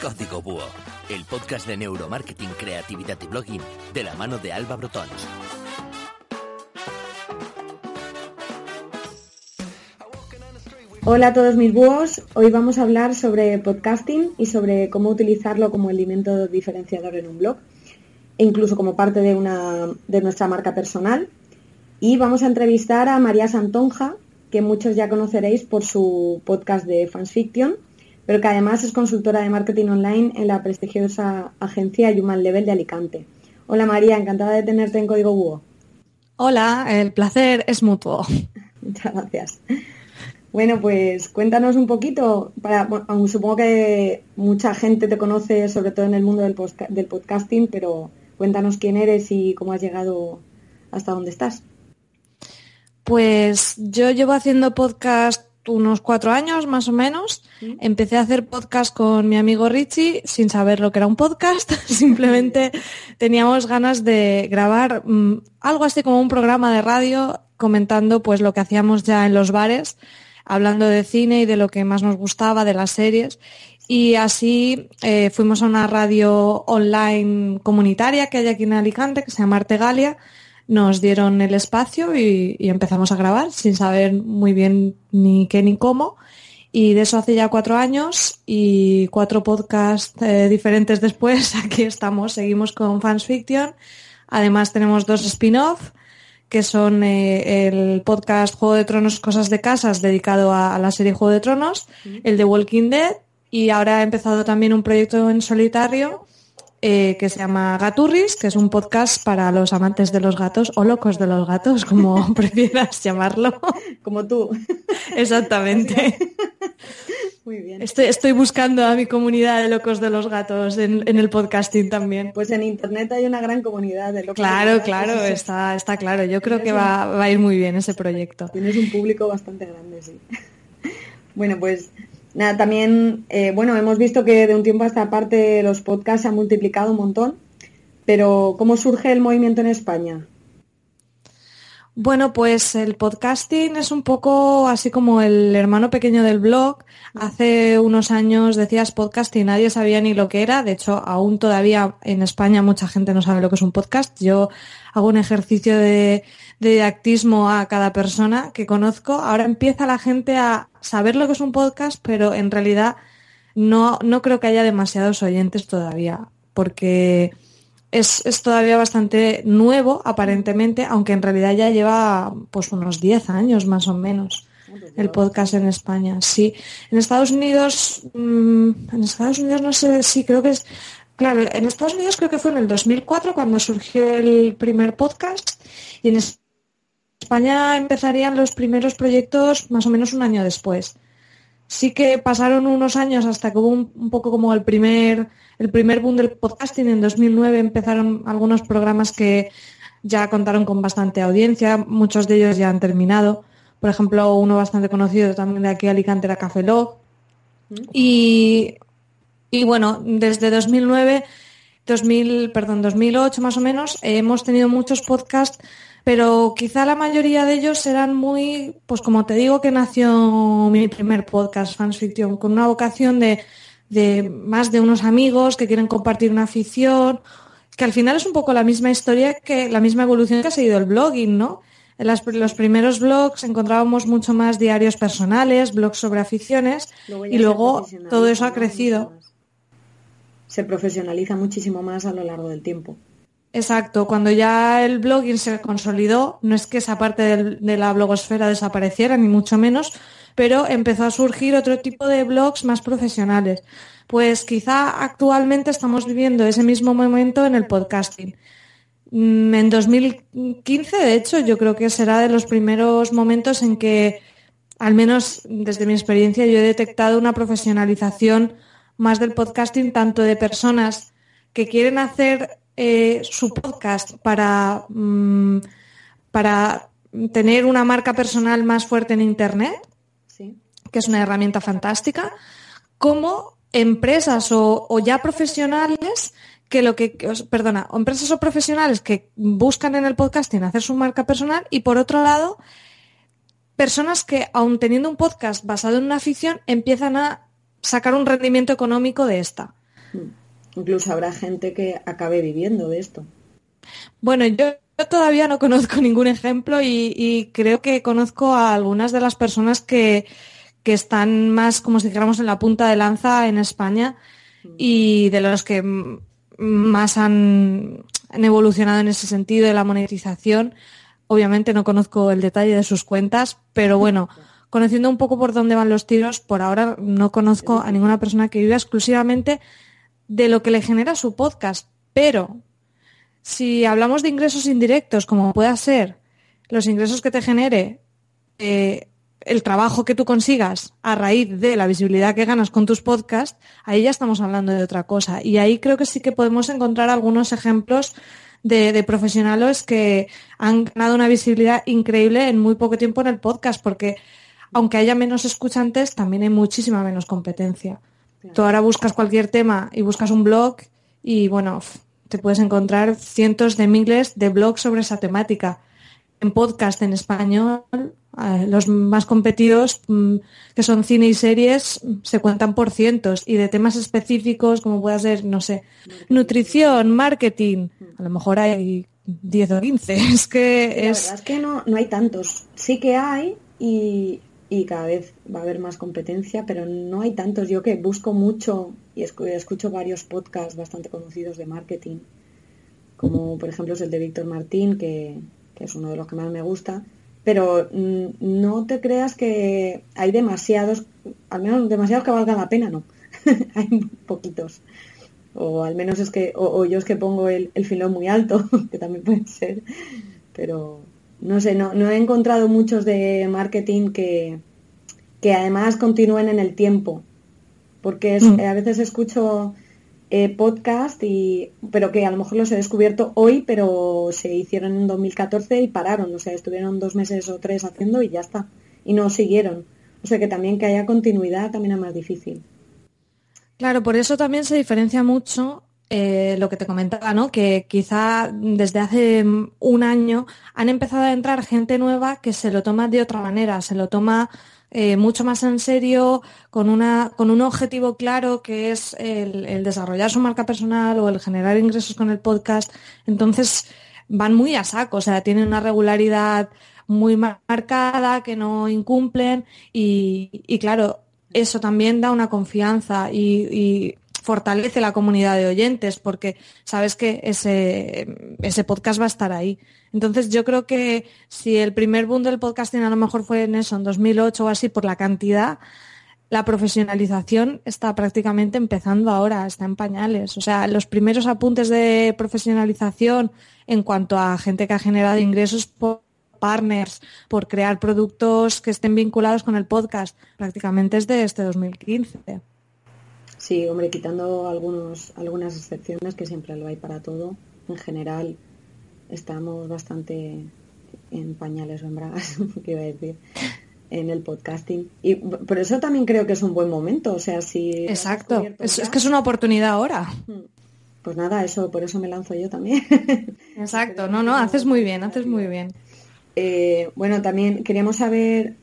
Código Búho, el podcast de neuromarketing, creatividad y blogging de la mano de Alba Brotons. Hola a todos mis búhos, hoy vamos a hablar sobre podcasting y sobre cómo utilizarlo como elemento diferenciador en un blog e incluso como parte de, una, de nuestra marca personal. Y vamos a entrevistar a María Santonja, que muchos ya conoceréis por su podcast de Fans Fiction, pero que además es consultora de marketing online en la prestigiosa agencia Human Level de Alicante. Hola María, encantada de tenerte en Código Búho. Hola, el placer es mutuo. Muchas gracias. Bueno, pues cuéntanos un poquito, para, supongo que mucha gente te conoce, sobre todo en el mundo del, del podcasting, pero cuéntanos quién eres y cómo has llegado hasta donde estás. Pues yo llevo haciendo podcast unos cuatro años más o menos. Empecé a hacer podcast con mi amigo Richie sin saber lo que era un podcast. Simplemente teníamos ganas de grabar mm, algo así como un programa de radio comentando pues lo que hacíamos ya en los bares, hablando de cine y de lo que más nos gustaba, de las series. Y así eh, fuimos a una radio online comunitaria que hay aquí en Alicante, que se llama Artegalia, nos dieron el espacio y, empezamos a grabar sin saber muy bien ni qué ni cómo. Y de eso hace ya cuatro años y cuatro podcasts eh, diferentes después, aquí estamos, seguimos con Fans Fiction. Además tenemos dos spin-off, que son eh, el podcast Juego de Tronos, Cosas de Casas, dedicado a, a la serie Juego de Tronos, el de Walking Dead, y ahora ha empezado también un proyecto en solitario eh, que se llama Gaturris, que es un podcast para los amantes de los gatos o locos de los gatos, como prefieras llamarlo. Como tú. Exactamente. Muy bien. Estoy, buscando a mi comunidad de locos de los gatos en, el podcasting también. Pues en internet hay una gran comunidad de locos. Claro, de los gatos. claro, está, está claro. Yo creo que va, va a ir muy bien ese proyecto. Tienes un público bastante grande, sí. Bueno, pues Nada, también, eh, bueno, hemos visto que de un tiempo a esta parte los podcasts se han multiplicado un montón, pero ¿cómo surge el movimiento en España? Bueno, pues el podcasting es un poco así como el hermano pequeño del blog. Hace unos años decías podcast y nadie sabía ni lo que era. De hecho, aún todavía en España mucha gente no sabe lo que es un podcast. Yo hago un ejercicio de, de didactismo a cada persona que conozco. Ahora empieza la gente a saber lo que es un podcast, pero en realidad no, no creo que haya demasiados oyentes todavía, porque es, todavía bastante nuevo, aparentemente, aunque en realidad ya lleva pues unos 10 años más o menos el podcast en España. Sí, en Estados Unidos, mm, en Estados Unidos no sé, sí, creo que es, claro, en Estados Unidos creo que fue en el 2004 cuando surgió el primer podcast y en España empezarían los primeros proyectos más o menos un año después. Sí que pasaron unos años hasta que hubo un, poco como el primer, el primer boom del podcasting. En 2009 empezaron algunos programas que ya contaron con bastante audiencia, muchos de ellos ya han terminado. Por ejemplo, uno bastante conocido también de aquí Alicante era Café Log. Y, y bueno, desde 2009, 2000, perdón, 2008 más o menos, hemos tenido muchos podcasts pero quizá la mayoría de ellos eran muy, pues como te digo que nació mi primer podcast, Fans Fiction, con una vocación de, más de unos amigos que quieren compartir una afición, que al final es un poco la misma historia que la misma evolución que ha seguido el blogging, ¿no? En los primeros blogs encontrábamos mucho más diarios personales, blogs sobre aficiones y luego todo eso ha crecido. Se profesionaliza muchísimo más a lo largo del tiempo. Exacto, cuando ya el blogging se consolidó, no es que esa parte de la blogosfera desapareciera, ni mucho menos, pero empezó a surgir otro tipo de blogs más profesionales. Pues quizá actualmente estamos viviendo ese mismo momento en el podcasting. Mm, en 2015, de hecho, yo creo que será de los primeros momentos en que, al menos desde mi experiencia, yo he detectado una profesionalización más del podcasting, tanto de personas que quieren hacer eh, su podcast para, mm, para tener una marca personal más fuerte en Internet, que es una herramienta fantástica, como empresas o, ya profesionales que lo que, perdona, empresas o profesionales que buscan en el podcasting hacer su marca personal y por otro lado, personas que aun teniendo un podcast basado en una afición empiezan a sacar un rendimiento económico de esta. Mm. Incluso habrá gente que acabe viviendo de esto. Bueno, yo todavía no conozco ningún ejemplo y, creo que conozco a algunas de las personas que, que, están más, como si dijéramos, en la punta de lanza en España mm. y de los que más han, han evolucionado en ese sentido de la monetización. Obviamente no conozco el detalle de sus cuentas, pero bueno, conociendo un poco por dónde van los tiros, por ahora no conozco a ninguna persona que viva exclusivamente de lo que le genera su podcast. Pero si hablamos de ingresos indirectos, como pueda ser los ingresos que te genere eh, el trabajo que tú consigas a raíz de la visibilidad que ganas con tus podcasts, ahí ya estamos hablando de otra cosa. Y ahí creo que sí que podemos encontrar algunos ejemplos de, profesionales que han ganado una visibilidad increíble en muy poco tiempo en el podcast, porque aunque haya menos escuchantes, también hay muchísima menos competencia. Tú ahora buscas cualquier tema y buscas un blog y bueno, te puedes encontrar cientos de miles de blogs sobre esa temática. En podcast en español los más competidos, mm, que son cine y series, se cuentan por cientos. Y de temas específicos, como pueda ser, no sé, nutrición, marketing, a lo mejor hay 10 o 15. Es que es... La verdad es que no, no hay tantos. Sí que hay y, y cada vez va a haber más competencia, pero no hay tantos. Yo que busco mucho y escucho varios podcasts bastante conocidos de marketing, como por ejemplo es el de Víctor Martín, que, que es uno de los que más me gusta pero mm, no te creas que hay demasiados, al menos demasiados que valgan la pena, no. hay poquitos. O al menos es que, o, yo es que pongo el, el, filón muy alto, que también puede ser. Pero no sé, no, no he encontrado muchos de marketing que, que además continúen en el tiempo. Porque es, mm. a veces escucho eh, podcast, y, pero que a lo mejor los he descubierto hoy, pero se hicieron en 2014 y pararon, o sea, estuvieron dos meses o tres haciendo y ya está, y no siguieron. O sea que también que haya continuidad también es más difícil. Claro, por eso también se diferencia mucho eh, lo que te comentaba, ¿no? Que quizá desde hace un año han empezado a entrar gente nueva que se lo toma de otra manera, se lo toma eh, mucho más en serio, con, una, con un objetivo claro que es el, desarrollar su marca personal o el generar ingresos con el podcast. Entonces van muy a saco, o sea, tienen una regularidad muy marcada que no incumplen y, claro, eso también da una confianza y, fortalece la comunidad de oyentes porque sabes que ese, ese podcast va a estar ahí. Entonces yo creo que si el primer boom del podcasting a lo mejor fue en eso, en 2008 o así, por la cantidad, la profesionalización está prácticamente empezando ahora, está en pañales. O sea, los primeros apuntes de profesionalización en cuanto a gente que ha generado ingresos por partners, por crear productos que estén vinculados con el podcast, prácticamente es de este 2015. Sí, hombre, quitando algunos, algunas excepciones que siempre lo hay para todo, en general estamos bastante en pañales o en bragas, que iba a decir, en el podcasting. Y por eso también creo que es un buen momento. O sea, si. Exacto. Es, que es una oportunidad ahora. Hmm. Pues nada, eso, por eso me lanzo yo también. Exacto, no, no, haces muy bien, haces muy bien. Eh, bueno, también queríamos saber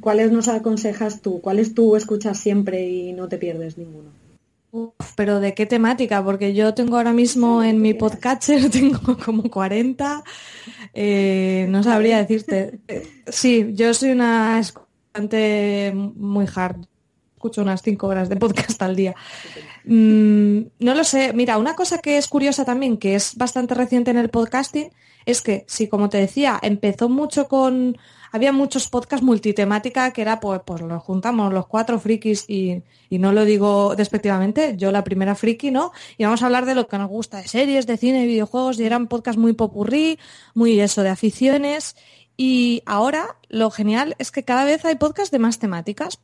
cuáles nos aconsejas tú, cuáles tú escuchas siempre y no te pierdes ninguno pero ¿de qué temática? Porque yo tengo ahora mismo en mi podcatcher, tengo como 40, eh, no sabría decirte. Sí, yo soy una escuchante muy hard, escucho unas 5 horas de podcast al día. Mm, no lo sé, mira, una cosa que es curiosa también, que es bastante reciente en el podcasting, es que si, como te decía, empezó mucho con había muchos podcasts multitemática que era, pues, pues los juntamos los cuatro frikis y, no lo digo despectivamente, yo la primera friki, ¿no? Y vamos a hablar de lo que nos gusta, de series, de cine, de videojuegos, y eran podcasts muy popurrí, muy eso, de aficiones. Y ahora lo genial es que cada vez hay podcasts de más temáticas.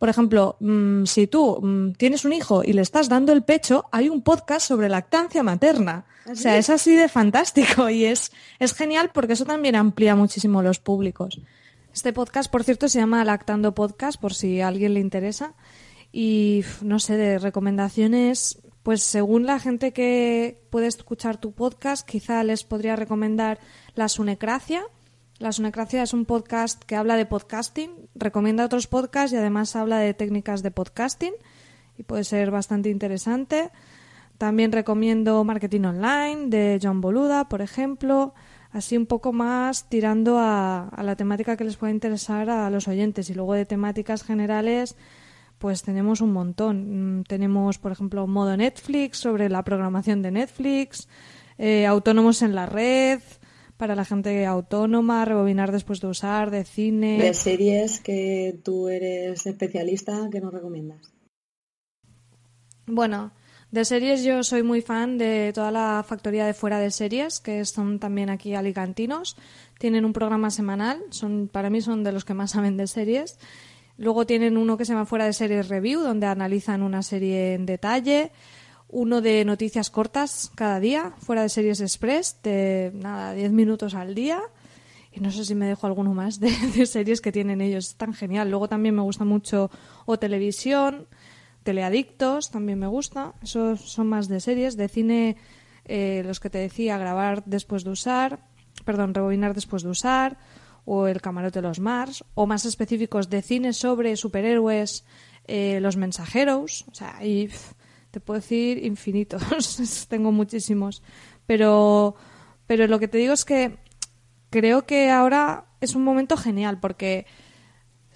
Por ejemplo, mm, si tú mm, tienes un hijo y le estás dando el pecho, hay un podcast sobre lactancia materna. O sea, es así de fantástico y es, es genial porque eso también amplía muchísimo los públicos. Este podcast, por cierto, se llama Lactando Podcast, por si a alguien le interesa. Y no sé, de recomendaciones, pues según la gente que puede escuchar tu podcast, quizá les podría recomendar La Sunecracia, la Sunecracia es un podcast que habla de podcasting, recomienda otros podcasts y además habla de técnicas de podcasting. y puede ser bastante interesante. También recomiendo Marketing Online de John Boluda, por ejemplo, así un poco más tirando a, a la temática que les pueda interesar a los oyentes. Y luego de temáticas generales, pues tenemos un montón. Mm, tenemos, por ejemplo, modo Netflix sobre la programación de Netflix, eh, autónomos en la red, para la gente autónoma, rebobinar después de usar, de cine. De series que tú eres especialista, ¿qué nos recomiendas? Bueno, de series yo soy muy fan de toda la factoría de fuera de series, que son también aquí alicantinos. Tienen un programa semanal, son para mí son de los que más saben de series. Luego tienen uno que se llama Fuera de Series Review, donde analizan una serie en detalle uno de noticias cortas cada día, fuera de Series Express, de nada, 10 minutos al día. Y no sé si me dejo alguno más de, series que tienen ellos. Es tan genial. Luego también me gusta mucho o televisión, teleadictos, también me gusta. Esos son más de series. De cine, eh, los que te decía, grabar después de usar, perdón, rebobinar después de usar, o El camarote de los Mars, o más específicos de cine sobre superhéroes, eh, Los mensajeros. O sea, y te puedo decir infinitos, tengo muchísimos. Pero, pero lo que te digo es que creo que ahora es un momento genial porque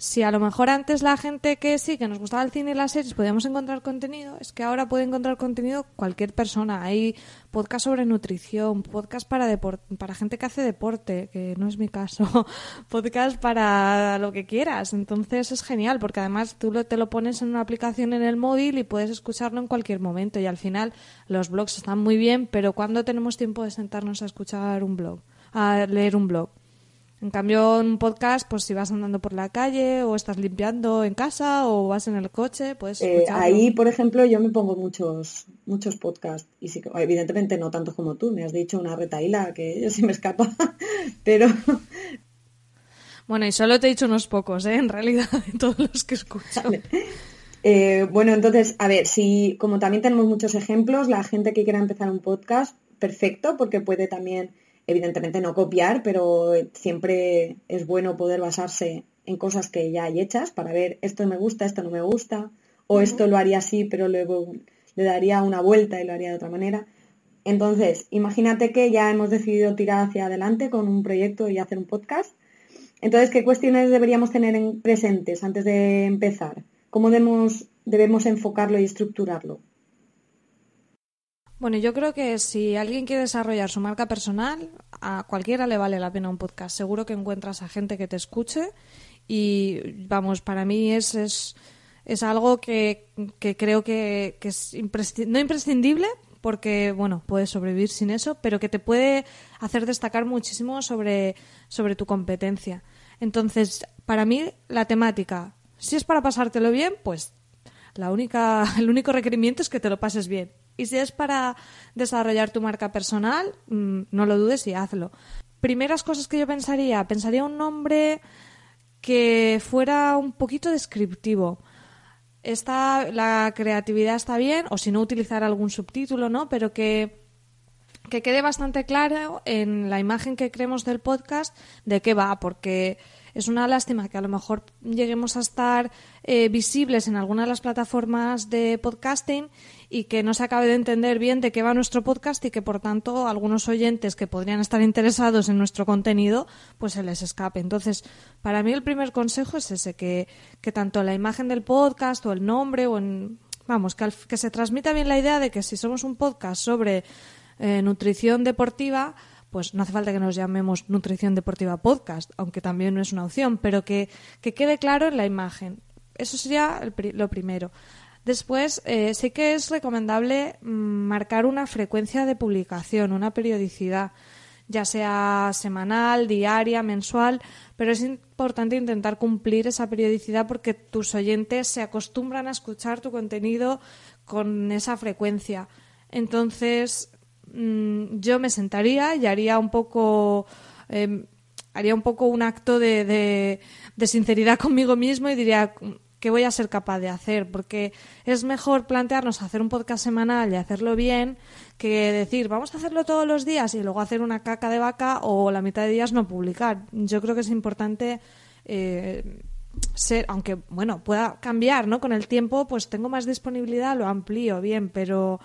si a lo mejor antes la gente que sí, que nos gustaba el cine y las series, podíamos encontrar contenido, es que ahora puede encontrar contenido cualquier persona. Hay podcast sobre nutrición, podcast para, para gente que hace deporte, que no es mi caso, podcast para lo que quieras. Entonces es genial porque además tú te lo pones en una aplicación en el móvil y puedes escucharlo en cualquier momento. Y al final los blogs están muy bien, pero ¿cuándo tenemos tiempo de sentarnos a escuchar un blog? A leer un blog. En cambio, en un podcast, pues si vas andando por la calle o estás limpiando en casa o vas en el coche, pues... ahí, por ejemplo, yo me pongo muchos muchos podcasts y sí, evidentemente no tantos como tú. Me has dicho una retaíla que yo sí me escapa, pero... Bueno, y solo te he dicho unos pocos, ¿eh? En realidad, de todos los que escucho. Eh, bueno, entonces, a ver, si como también tenemos muchos ejemplos, la gente que quiera empezar un podcast, perfecto, porque puede también evidentemente no copiar, pero siempre es bueno poder basarse en cosas que ya hay hechas para ver esto me gusta, esto no me gusta, o esto lo haría así, pero luego le daría una vuelta y lo haría de otra manera. Entonces, imagínate que ya hemos decidido tirar hacia adelante con un proyecto y hacer un podcast. Entonces, ¿qué cuestiones deberíamos tener en presentes antes de empezar? ¿Cómo debemos, debemos enfocarlo y estructurarlo? Bueno, yo creo que si alguien quiere desarrollar su marca personal, a cualquiera le vale la pena un podcast. Seguro que encuentras a gente que te escuche y, vamos, para mí es, es, es algo que, que creo que, que es no imprescindible, porque, bueno, puedes sobrevivir sin eso, pero que te puede hacer destacar muchísimo sobre, sobre tu competencia. Entonces, para mí, la temática, si es para pasártelo bien, pues la única, el único requerimiento es que te lo pases bien. Y si es para desarrollar tu marca personal, mm, no lo dudes y hazlo. Primeras cosas que yo pensaría, pensaría un nombre que fuera un poquito descriptivo. Está, la creatividad está bien, o si no utilizar algún subtítulo, ¿no? Pero que, que quede bastante claro en la imagen que creemos del podcast de qué va, porque es una lástima que a lo mejor lleguemos a estar eh, visibles en alguna de las plataformas de podcasting y que no se acabe de entender bien de qué va nuestro podcast y que por tanto algunos oyentes que podrían estar interesados en nuestro contenido pues se les escape. Entonces, para mí el primer consejo es ese, que, que tanto la imagen del podcast o el nombre o en... Vamos, que, que se transmita bien la idea de que si somos un podcast sobre eh, nutrición deportiva, pues no hace falta que nos llamemos Nutrición Deportiva Podcast, aunque también no es una opción, pero que, quede claro en la imagen. Eso sería lo primero. Después, eh, sí que es recomendable mm, marcar una frecuencia de publicación, una periodicidad, ya sea semanal, diaria, mensual, pero es importante intentar cumplir esa periodicidad porque tus oyentes se acostumbran a escuchar tu contenido con esa frecuencia. Entonces, Mm, yo me sentaría y haría un poco em, haría un poco un acto de, de, sinceridad conmigo mismo y diría qué voy a ser capaz de hacer porque es mejor plantearnos hacer un podcast semanal y hacerlo bien que decir vamos a hacerlo todos los días y luego hacer una caca de vaca o la mitad de días no publicar yo creo que es importante eh, ser, aunque bueno, pueda cambiar, ¿no? Con el tiempo, pues tengo más disponibilidad, lo amplío, bien, pero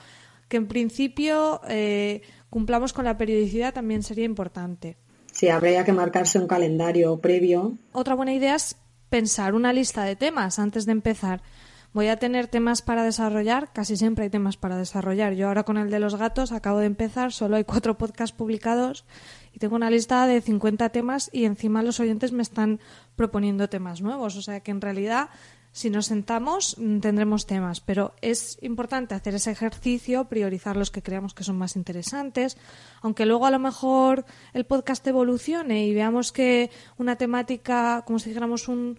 que en principio eh, cumplamos con la periodicidad también sería importante. Sí, habría que marcarse un calendario previo. Otra buena idea es pensar una lista de temas antes de empezar. Voy a tener temas para desarrollar, casi siempre hay temas para desarrollar. Yo ahora con el de los gatos acabo de empezar, solo hay cuatro podcasts publicados y tengo una lista de 50 temas y encima los oyentes me están proponiendo temas nuevos. O sea que en realidad si nos sentamos mm, tendremos temas, pero es importante hacer ese ejercicio, priorizar los que creamos que son más interesantes, aunque luego a lo mejor el podcast evolucione y veamos que una temática, como si dijéramos un,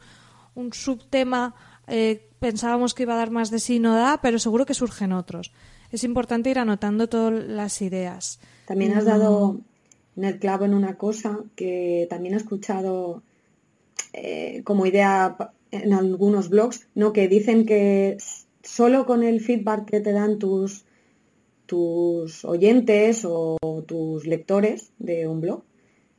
un subtema, eh, pensábamos que iba a dar más de sí, no da, pero seguro que surgen otros. Es importante ir anotando todas las ideas. También has dado en el clavo en una cosa que también he escuchado eh, como idea en algunos blogs, ¿no? que dicen que solo con el feedback que te dan tus, tus oyentes o tus lectores de un blog,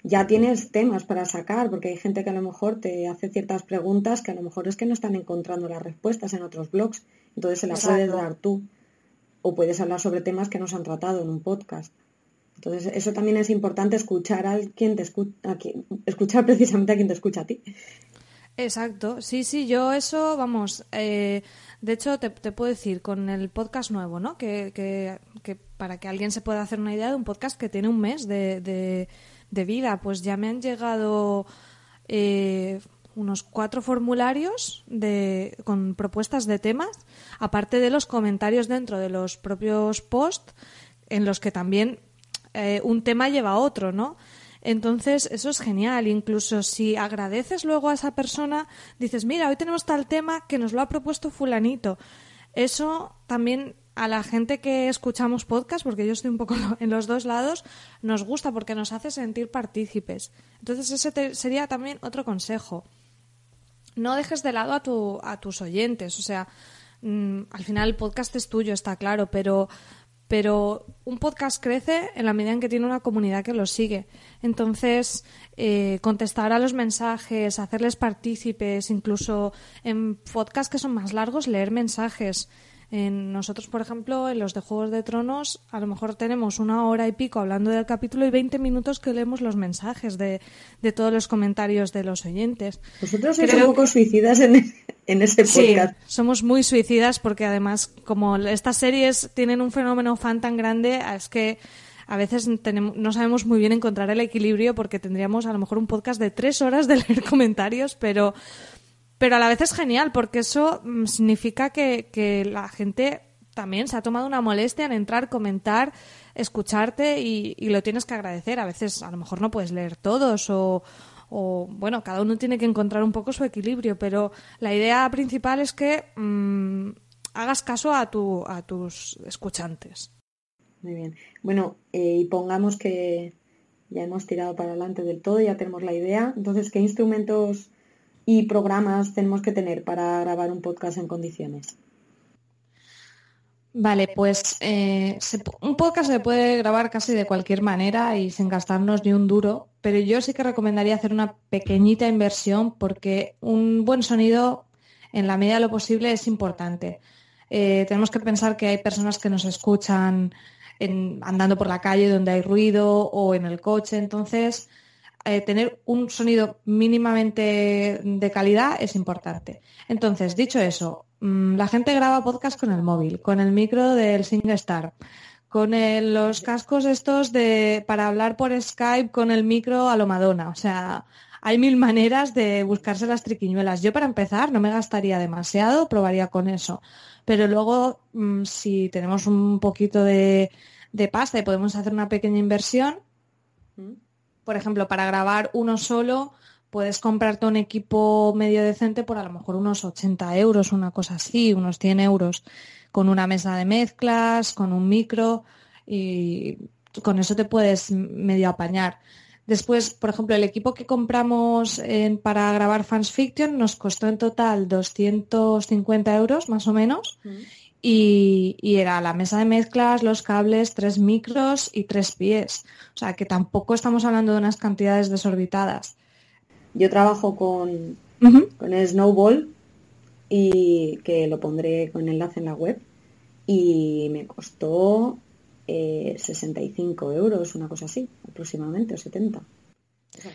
ya tienes temas para sacar, porque hay gente que a lo mejor te hace ciertas preguntas que a lo mejor es que no están encontrando las respuestas en otros blogs, entonces se las puedes dar tú. O puedes hablar sobre temas que no se han tratado en un podcast. Entonces, eso también es importante escuchar a quien te escucha, escuchar precisamente a quien te escucha a ti. Exacto, sí, sí, yo eso, vamos, eh, de hecho te, puedo decir con el podcast nuevo, ¿no? Que, que, que, para que alguien se pueda hacer una idea de un podcast que tiene un mes de, de, vida, pues ya me han llegado eh, unos cuatro formularios de, con propuestas de temas, aparte de los comentarios dentro de los propios posts, en los que también eh, un tema lleva a otro, ¿no? Entonces, eso es genial. Incluso si agradeces luego a esa persona, dices, mira, hoy tenemos tal tema que nos lo ha propuesto fulanito. Eso también a la gente que escuchamos podcast, porque yo estoy un poco en los dos lados, nos gusta porque nos hace sentir partícipes. Entonces, ese sería también otro consejo. No dejes de lado a, tu, a tus oyentes. O sea, mm, al final el podcast es tuyo, está claro, pero pero un podcast crece en la medida en que tiene una comunidad que lo sigue. Entonces, eh, contestar a los mensajes, hacerles partícipes, incluso en podcasts que son más largos, leer mensajes. En nosotros, por ejemplo, en los de Juegos de Tronos, a lo mejor tenemos una hora y pico hablando del capítulo y 20 minutos que leemos los mensajes de, de todos los comentarios de los oyentes. Vosotros sois un poco suicidas en, en ese podcast. Sí, somos muy suicidas porque además, como estas series tienen un fenómeno fan tan grande, es que a veces tenemos, no sabemos muy bien encontrar el equilibrio porque tendríamos a lo mejor un podcast de tres horas de leer comentarios, pero pero a la vez es genial porque eso mm, significa que, la gente también se ha tomado una molestia en entrar, comentar, escucharte y, lo tienes que agradecer. A veces a lo mejor no puedes leer todos o, bueno, cada uno tiene que encontrar un poco su equilibrio, pero la idea principal es que mm, hagas caso a, tu, a tus escuchantes. Muy bien. Bueno, eh, y pongamos que ya hemos tirado para adelante del todo, ya tenemos la idea. Entonces, ¿qué instrumentos y programas tenemos que tener para grabar un podcast en condiciones? Vale, pues eh, un podcast se puede grabar casi de cualquier manera y sin gastarnos ni un duro, pero yo sí que recomendaría hacer una pequeñita inversión porque un buen sonido en la medida de lo posible es importante. Eh, tenemos que pensar que hay personas que nos escuchan andando por la calle donde hay ruido o en el coche, entonces eh, tener un sonido mínimamente de calidad es importante. Entonces, dicho eso, mm, la gente graba podcast con el móvil, con el micro del SingStar, con los cascos estos de para hablar por Skype con el micro a lo Madonna. O sea, hay mil maneras de buscarse las triquiñuelas. Yo para empezar no me gastaría demasiado, probaría con eso. Pero luego, mm, si tenemos un poquito de, pasta y podemos hacer una pequeña inversión, mm por ejemplo, para grabar uno solo, puedes comprarte un equipo medio decente por a lo mejor unos 80 euros, una cosa así, unos 100 euros, con una mesa de mezclas, con un micro y con eso te puedes medio apañar. Después, por ejemplo, el equipo que compramos para grabar Fans Fiction nos costó en total 250 euros más o menos y, era la mesa de mezclas, los cables, tres micros y tres pies. O sea que tampoco estamos hablando de unas cantidades desorbitadas. Yo trabajo con con el Snowball y que lo pondré con enlace en la web y me costó 65 eh, euros, una cosa así, aproximadamente, o 70.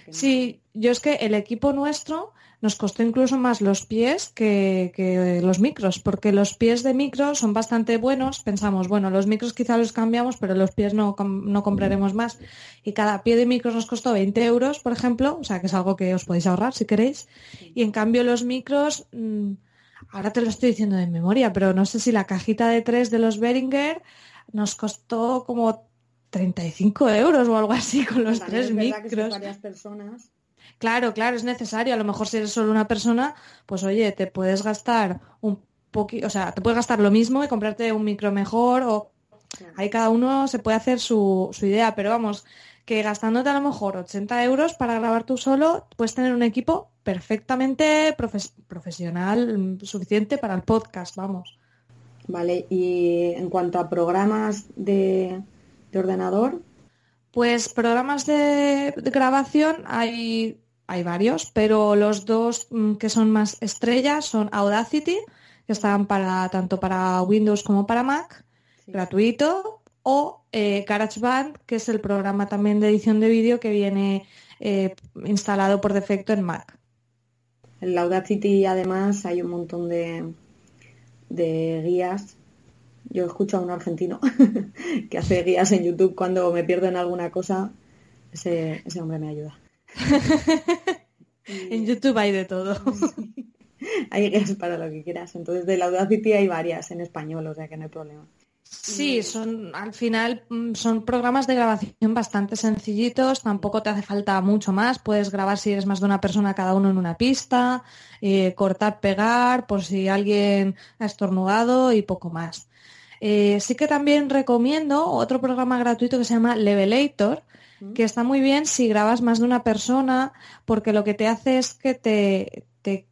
Sí, yo es que el equipo nuestro nos costó incluso más los pies que, los micros, porque los pies de micro son bastante buenos. Pensamos, bueno, los micros quizá los cambiamos, pero los pies no, no compraremos más. Y cada pie de micros nos costó 20 euros, por ejemplo, o sea que es algo que os podéis ahorrar si queréis. Y en cambio los micros, mm, ahora te lo estoy diciendo de memoria, pero no sé si la cajita de tres de los Behringer nos costó como 35 euros o algo así con los tres micros. varias personas. Claro, claro, es necesario. A lo mejor si eres solo una persona, pues oye, te puedes gastar un poquito, o sea, te puedes gastar lo mismo y comprarte un micro mejor o ahí cada uno se puede hacer su, su idea, pero vamos, que gastándote a lo mejor 80 euros para grabar tú solo, puedes tener un equipo perfectamente profesional, mm, suficiente para el podcast, vamos. Vale, y en cuanto a programas de, ordenador. Pues programas de, grabación hay, hay varios, pero los dos mm, que son más estrellas son Audacity, que están para tanto para Windows como para Mac, gratuito, o eh, GarageBand, que es el programa también de edición de vídeo que viene eh, instalado por defecto en Mac. En Audacity además hay un montón de, de guías. Yo escucho a un argentino que hace guías en YouTube cuando me pierdo en alguna cosa. Ese, ese hombre me ayuda. en YouTube hay de todo. hay guías para lo que quieras. Entonces de la Audacity hay varias en español, o sea que no hay problema. Sí, son al final mm, son programas de grabación bastante sencillitos, tampoco te hace falta mucho más, puedes grabar si eres más de una persona cada uno en una pista, eh, cortar, pegar, por si alguien ha estornudado y poco más. Eh, sí que también recomiendo otro programa gratuito que se llama Levelator, que está muy bien si grabas más de una persona, porque lo que te hace es que te, te,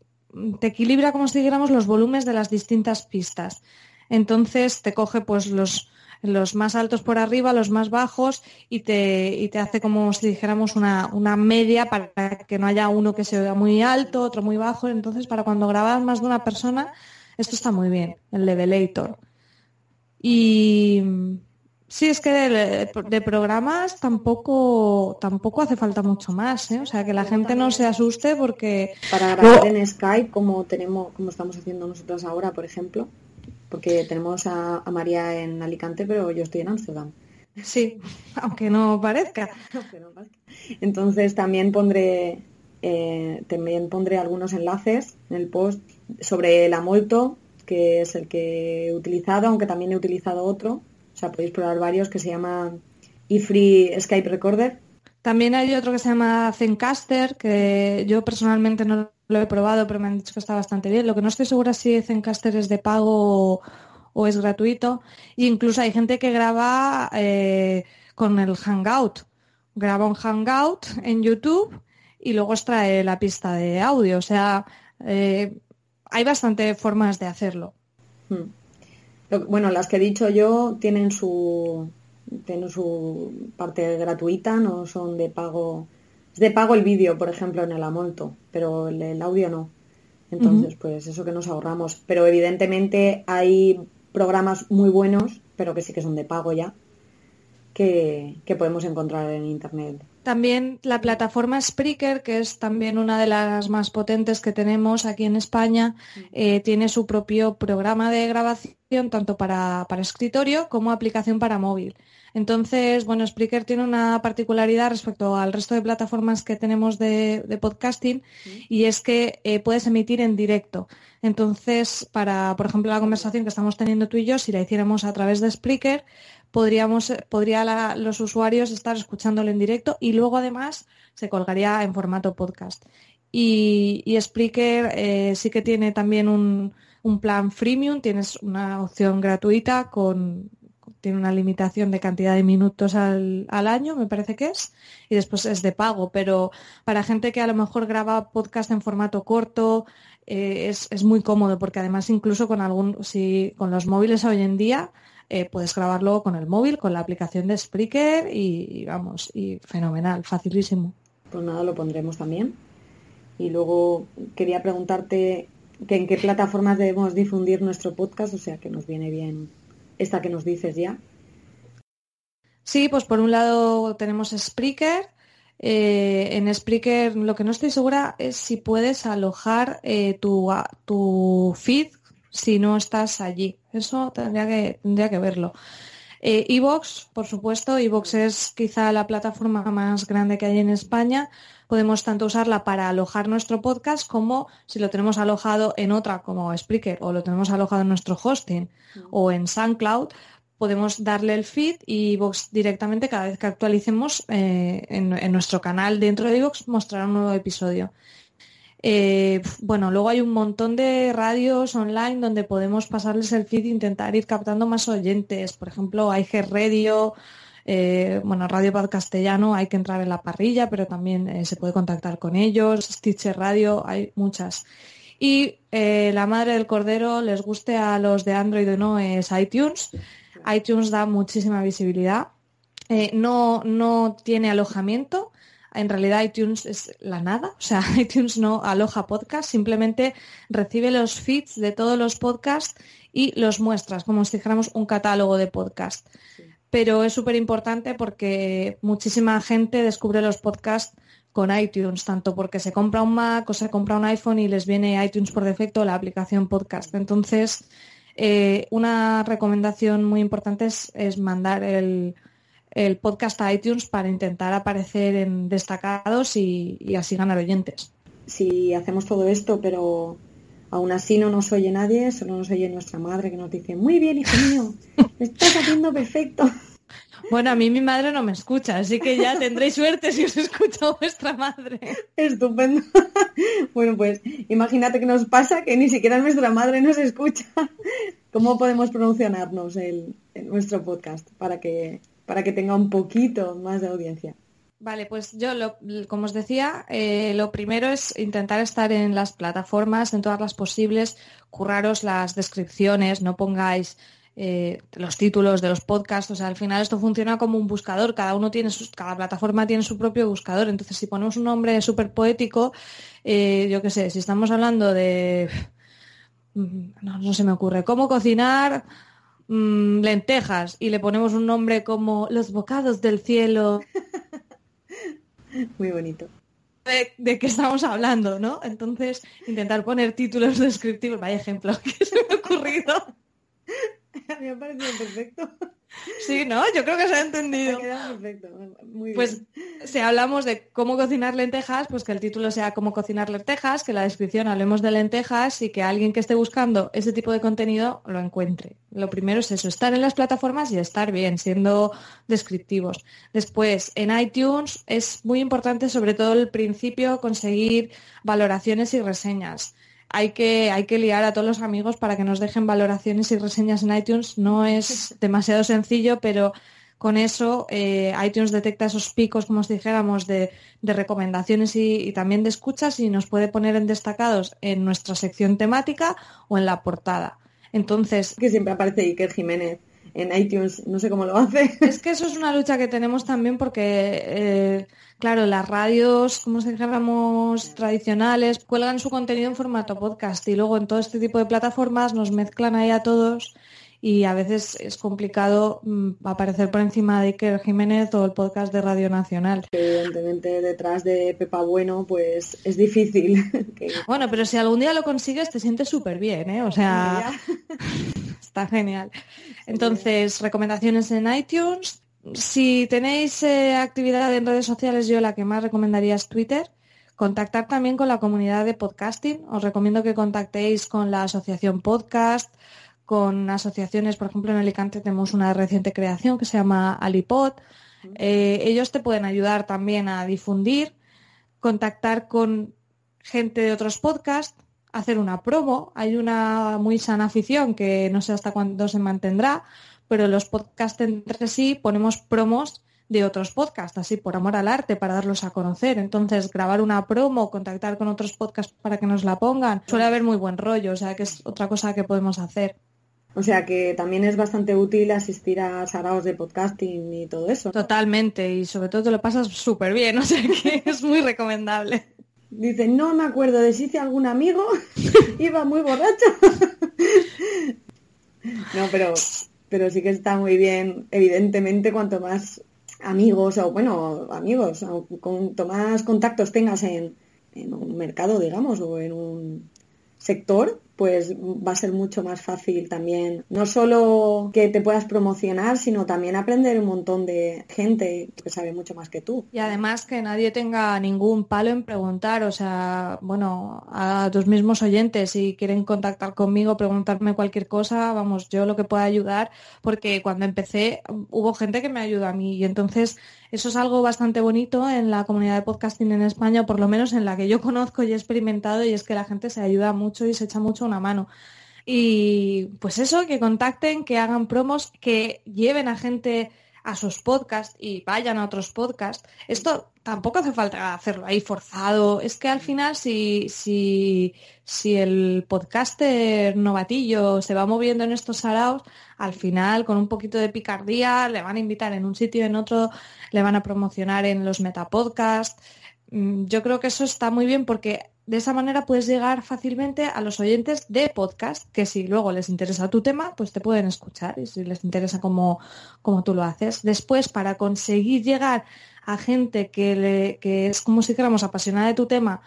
te equilibra, como si dijéramos, los volúmenes de las distintas pistas. Entonces te coge pues los, los más altos por arriba, los más bajos y te, y te hace como si dijéramos una, una, media para que no haya uno que se vea muy alto, otro muy bajo. Entonces para cuando grabas más de una persona, esto está muy bien, el levelator. Y sí, es que de, programas tampoco, tampoco hace falta mucho más, ¿eh? o sea que la gente no se asuste porque... Para grabar en Skype como tenemos, como estamos haciendo nosotros ahora, por ejemplo, porque tenemos a, María en Alicante, pero yo estoy en Ámsterdam. Sí, aunque no parezca. Entonces también pondré eh, también pondré algunos enlaces en el post sobre la Molto, que es el que he utilizado, aunque también he utilizado otro. O sea, podéis probar varios que se llama eFree Skype Recorder. También hay otro que se llama Zencaster, que yo personalmente no lo he probado, pero me han dicho que está bastante bien. Lo que no estoy segura si Zencaster es de pago o, es gratuito. E incluso hay gente que graba eh, con el Hangout. Graba un Hangout en YouTube y luego extrae la pista de audio. O sea, eh, hay bastante formas de hacerlo. Hmm. Bueno, las que he dicho yo tienen su, tienen su parte gratuita, no son de pago es de pago el vídeo, por ejemplo, en el Amolto, pero el, audio no. Entonces, pues eso que nos ahorramos. Pero evidentemente hay programas muy buenos, pero que sí que son de pago ya, que, podemos encontrar en Internet. También la plataforma Spreaker, que es también una de las más potentes que tenemos aquí en España, eh, tiene su propio programa de grabación tanto para, para escritorio como aplicación para móvil. Entonces, bueno, Spreaker tiene una particularidad respecto al resto de plataformas que tenemos de, podcasting y es que eh, puedes emitir en directo. Entonces, para, por ejemplo, la conversación que estamos teniendo tú y yo, si la hiciéramos a través de Spreaker, podríamos, podría los usuarios estar escuchándolo en directo y luego además se colgaría en formato podcast. Y, y Spreaker eh, sí que tiene también un, un plan freemium, tienes una opción gratuita con tiene una limitación de cantidad de minutos al, año, me parece que es, y después es de pago, pero para gente que a lo mejor graba podcast en formato corto, eh, es, muy cómodo, porque además incluso con algún, si con los móviles hoy en día, eh, puedes grabarlo con el móvil, con la aplicación de Spreaker y, vamos, y fenomenal, facilísimo. Pues nada, lo pondremos también. Y luego quería preguntarte que en qué plataformas debemos difundir nuestro podcast, o sea que nos viene bien esta que nos dices ya. Sí, pues por un lado tenemos Spreaker. Eh, en Spreaker lo que no estoy segura es si puedes alojar eh, tu, tu feed si no estás allí. Eso tendría que, tendría que verlo. Eh, Evox, por supuesto, Evox es quizá la plataforma más grande que hay en España. Podemos tanto usarla para alojar nuestro podcast como si lo tenemos alojado en otra como Spreaker o lo tenemos alojado en nuestro hosting o en SoundCloud, podemos darle el feed y Evox directamente cada vez que actualicemos eh, en, en, nuestro canal dentro de Evox mostrará un nuevo episodio. Eh, bueno, luego hay un montón de radios online donde podemos pasarles el feed e intentar ir captando más oyentes. Por ejemplo, IG Radio, eh, bueno, Radio Paz Castellano, hay que entrar en la parrilla, pero también eh, se puede contactar con ellos. Stitcher Radio, hay muchas. Y la madre del cordero, les guste a los de Android o no, es iTunes. iTunes da muchísima visibilidad. no, no tiene alojamiento, en realidad iTunes es la nada, o sea, iTunes no aloja podcast, simplemente recibe los feeds de todos los podcasts y los muestras, como si dijéramos un catálogo de podcast. Pero es súper importante porque muchísima gente descubre los podcasts con iTunes, tanto porque se compra un Mac o se compra un iPhone y les viene iTunes por defecto la aplicación podcast. Entonces, eh, una recomendación muy importante es mandar el, el podcast a iTunes para intentar aparecer en destacados y, así ganar oyentes. Si hacemos todo esto, pero aún así no nos oye nadie, solo nos oye nuestra madre que nos dice, muy bien, hijo mío, estás haciendo perfecto. Bueno, a mí mi madre no me escucha, así que ya tendréis suerte si os escucha vuestra madre. Estupendo. Bueno, pues imagínate que nos pasa que ni siquiera nuestra madre nos escucha. ¿Cómo podemos pronunciarnos en nuestro podcast para que para que tenga un poquito más de audiencia. Vale, pues yo, como os decía, eh, lo primero es intentar estar en las plataformas, en todas las posibles, curraros las descripciones, no pongáis eh, los títulos de los podcasts, o sea, al final esto funciona como un buscador, cada uno tiene sus, cada plataforma tiene su propio buscador, entonces si ponemos un nombre súper poético, eh, yo qué sé, si estamos hablando de, no se me ocurre, cómo cocinar Mm, lentejas y le ponemos un nombre como Los bocados del cielo. Muy bonito. De, qué estamos hablando, ¿no? Entonces, intentar poner títulos descriptivos, vaya ejemplo que se me ha ocurrido. A mí me ha parecido perfecto. Sí, ¿no? Yo creo que se ha entendido. perfecto. Muy pues si hablamos de cómo cocinar lentejas, pues que el título sea cómo cocinar lentejas, que la descripción hablemos de lentejas y que alguien que esté buscando ese tipo de contenido lo encuentre. Lo primero es eso, estar en las plataformas y estar bien, siendo descriptivos. Después, en iTunes es muy importante, sobre todo el principio, conseguir valoraciones y reseñas hay que, hay que liar a todos los amigos para que nos dejen valoraciones y reseñas en iTunes. No es demasiado sencillo, pero con eso eh, iTunes detecta esos picos, como os dijéramos, de, recomendaciones y, también de escuchas y nos puede poner en destacados en nuestra sección temática o en la portada. Entonces. Que siempre aparece Iker Jiménez en iTunes, no sé cómo lo hace. Es que eso es una lucha que tenemos también porque, eh, claro, las radios, como si dijéramos, tradicionales, cuelgan su contenido en formato podcast y luego en todo este tipo de plataformas nos mezclan ahí a todos y a veces es complicado mm, aparecer por encima de Iker Jiménez o el podcast de Radio Nacional. Evidentemente detrás de Pepa Bueno pues es difícil. Bueno, pero si algún día lo consigues te sientes súper bien, ¿eh? O sea, está genial. Entonces, recomendaciones en iTunes. Si tenéis eh, actividad en redes sociales, yo la que más recomendaría es Twitter. Contactar también con la comunidad de podcasting. Os recomiendo que contactéis con la asociación Podcast, con asociaciones, por ejemplo, en Alicante tenemos una reciente creación que se llama Alipod. Eh, ellos te pueden ayudar también a difundir, contactar con gente de otros podcasts, hacer una promo. Hay una muy sana afición que no sé hasta cuándo se mantendrá, pero los podcasts entre sí ponemos promos de otros podcasts, así por amor al arte, para darlos a conocer. Entonces, grabar una promo, contactar con otros podcasts para que nos la pongan, suele haber muy buen rollo, o sea que es otra cosa que podemos hacer. O sea que también es bastante útil asistir a saraos de podcasting y todo eso. Totalmente, y sobre todo te lo pasas súper bien, o sea que es muy recomendable. Dice, no me acuerdo de si hice algún amigo, iba muy borracho. no, pero, pero sí que está muy bien, evidentemente, cuanto más amigos, o bueno, amigos, cuanto más contactos tengas en, en un mercado, digamos, o en un sector, pues va a ser mucho más fácil también, no solo que te puedas promocionar, sino también aprender un montón de gente que sabe mucho más que tú. Y además que nadie tenga ningún palo en preguntar, o sea, bueno, a tus mismos oyentes, si quieren contactar conmigo, preguntarme cualquier cosa, vamos, yo lo que pueda ayudar, porque cuando empecé hubo gente que me ayudó a mí y entonces eso es algo bastante bonito en la comunidad de podcasting en España, o por lo menos en la que yo conozco y he experimentado, y es que la gente se ayuda mucho y se echa mucho una mano. Y pues eso, que contacten, que hagan promos, que lleven a gente a sus podcasts y vayan a otros podcasts. Esto tampoco hace falta hacerlo ahí forzado. Es que al final si, si, si el podcaster novatillo se va moviendo en estos saraos, al final con un poquito de picardía le van a invitar en un sitio en otro, le van a promocionar en los metapodcasts. Mm, yo creo que eso está muy bien porque de esa manera puedes llegar fácilmente a los oyentes de podcast, que si luego les interesa tu tema, pues te pueden escuchar y si les interesa cómo, tú lo haces. Después, para conseguir llegar a gente que, le, que es como si fuéramos apasionada de tu tema,